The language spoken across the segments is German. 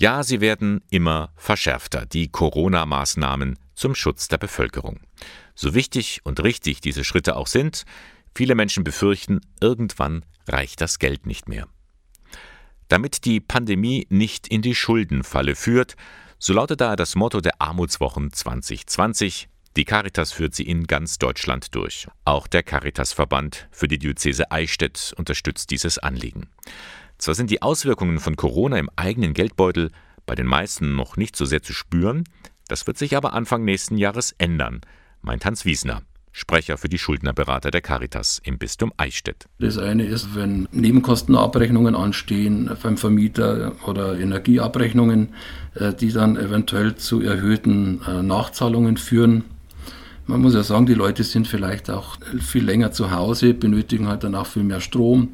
Ja, sie werden immer verschärfter, die Corona-Maßnahmen zum Schutz der Bevölkerung. So wichtig und richtig diese Schritte auch sind, viele Menschen befürchten, irgendwann reicht das Geld nicht mehr. Damit die Pandemie nicht in die Schuldenfalle führt, so lautet daher das Motto der Armutswochen 2020. Die Caritas führt sie in ganz Deutschland durch. Auch der Caritasverband für die Diözese Eichstätt unterstützt dieses Anliegen. Zwar sind die Auswirkungen von Corona im eigenen Geldbeutel bei den meisten noch nicht so sehr zu spüren, das wird sich aber Anfang nächsten Jahres ändern, meint Hans Wiesner. Sprecher für die Schuldnerberater der Caritas im Bistum Eichstätt. Das eine ist, wenn Nebenkostenabrechnungen anstehen beim Vermieter oder Energieabrechnungen, äh, die dann eventuell zu erhöhten äh, Nachzahlungen führen. Man muss ja sagen, die Leute sind vielleicht auch viel länger zu Hause, benötigen halt dann auch viel mehr Strom.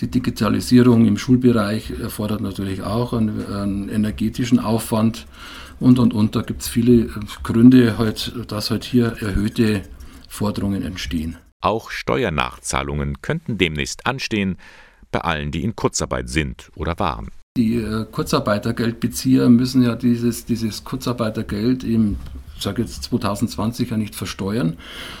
Die Digitalisierung im Schulbereich erfordert natürlich auch einen, einen energetischen Aufwand und und und. Da gibt es viele Gründe, halt, dass halt hier erhöhte Forderungen entstehen. Auch Steuernachzahlungen könnten demnächst anstehen bei allen, die in Kurzarbeit sind oder waren. Die äh, Kurzarbeitergeldbezieher müssen ja dieses, dieses Kurzarbeitergeld im sage jetzt 2020 ja nicht versteuern,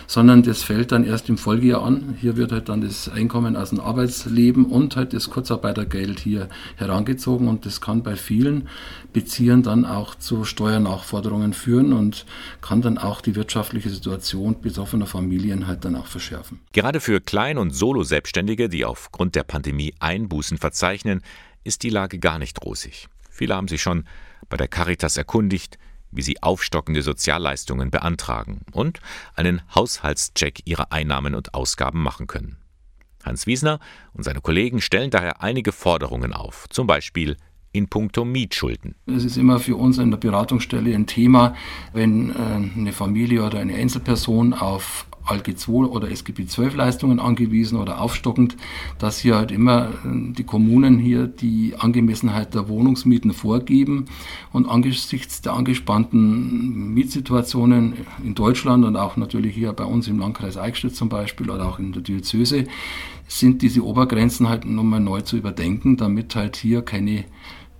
sondern das fällt dann erst im Folgejahr an. Hier wird halt dann das Einkommen aus dem Arbeitsleben und halt das Kurzarbeitergeld hier herangezogen und das kann bei vielen Beziehern dann auch zu Steuernachforderungen führen und kann dann auch die wirtschaftliche Situation betroffener Familien halt dann auch verschärfen. Gerade für Klein- und Solo-Selbstständige, die aufgrund der Pandemie Einbußen verzeichnen, ist die Lage gar nicht rosig. Viele haben sich schon bei der Caritas erkundigt, wie sie aufstockende Sozialleistungen beantragen und einen Haushaltscheck ihrer Einnahmen und Ausgaben machen können. Hans Wiesner und seine Kollegen stellen daher einige Forderungen auf, zum Beispiel in puncto Mietschulden. Es ist immer für uns in der Beratungsstelle ein Thema, wenn äh, eine Familie oder eine Einzelperson auf ALG 2 oder SGB 12 Leistungen angewiesen oder aufstockend, dass hier halt immer äh, die Kommunen hier die Angemessenheit der Wohnungsmieten vorgeben und angesichts der angespannten Mietsituationen in Deutschland und auch natürlich hier bei uns im Landkreis Eichstätt zum Beispiel oder auch in der Diözese sind diese Obergrenzen halt nochmal neu zu überdenken, damit halt hier keine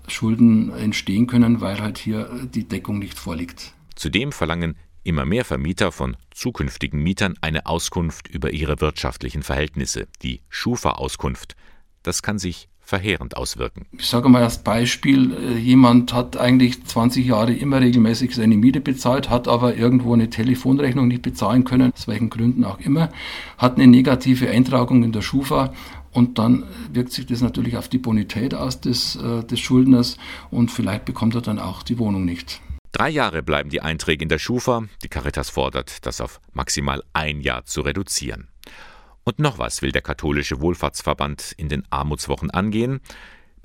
Schulden entstehen können, weil halt hier die Deckung nicht vorliegt. Zudem verlangen Immer mehr Vermieter von zukünftigen Mietern eine Auskunft über ihre wirtschaftlichen Verhältnisse, die Schufa-Auskunft. Das kann sich verheerend auswirken. Ich sage mal als Beispiel, äh, jemand hat eigentlich 20 Jahre immer regelmäßig seine Miete bezahlt, hat aber irgendwo eine Telefonrechnung nicht bezahlen können, aus welchen Gründen auch immer, hat eine negative Eintragung in der Schufa und dann wirkt sich das natürlich auf die Bonität aus des, äh, des Schuldners und vielleicht bekommt er dann auch die Wohnung nicht. Drei Jahre bleiben die Einträge in der Schufa. Die Caritas fordert, das auf maximal ein Jahr zu reduzieren. Und noch was will der katholische Wohlfahrtsverband in den Armutswochen angehen.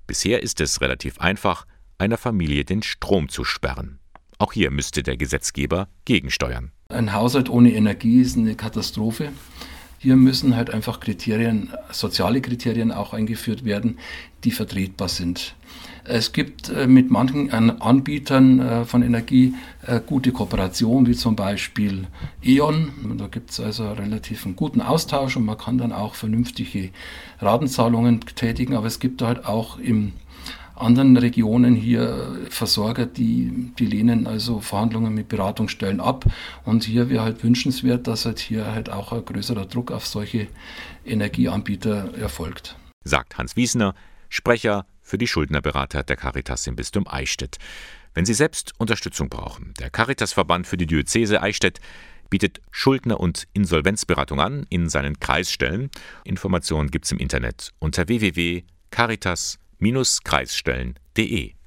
Bisher ist es relativ einfach, einer Familie den Strom zu sperren. Auch hier müsste der Gesetzgeber gegensteuern. Ein Haushalt ohne Energie ist eine Katastrophe. Hier müssen halt einfach Kriterien, soziale Kriterien auch eingeführt werden, die vertretbar sind. Es gibt äh, mit manchen Anbietern äh, von Energie äh, gute Kooperation, wie zum Beispiel E.ON. Da gibt es also relativ einen guten Austausch und man kann dann auch vernünftige Ratenzahlungen tätigen. Aber es gibt halt auch in anderen Regionen hier Versorger, die, die lehnen also Verhandlungen mit Beratungsstellen ab. Und hier wäre halt wünschenswert, dass halt hier halt auch ein größerer Druck auf solche Energieanbieter erfolgt. Sagt Hans Wiesner, Sprecher für die Schuldnerberater der Caritas im Bistum Eichstätt. Wenn Sie selbst Unterstützung brauchen, der Caritasverband für die Diözese Eichstätt bietet Schuldner- und Insolvenzberatung an in seinen Kreisstellen. Informationen gibt es im Internet unter www.caritas-kreisstellen.de.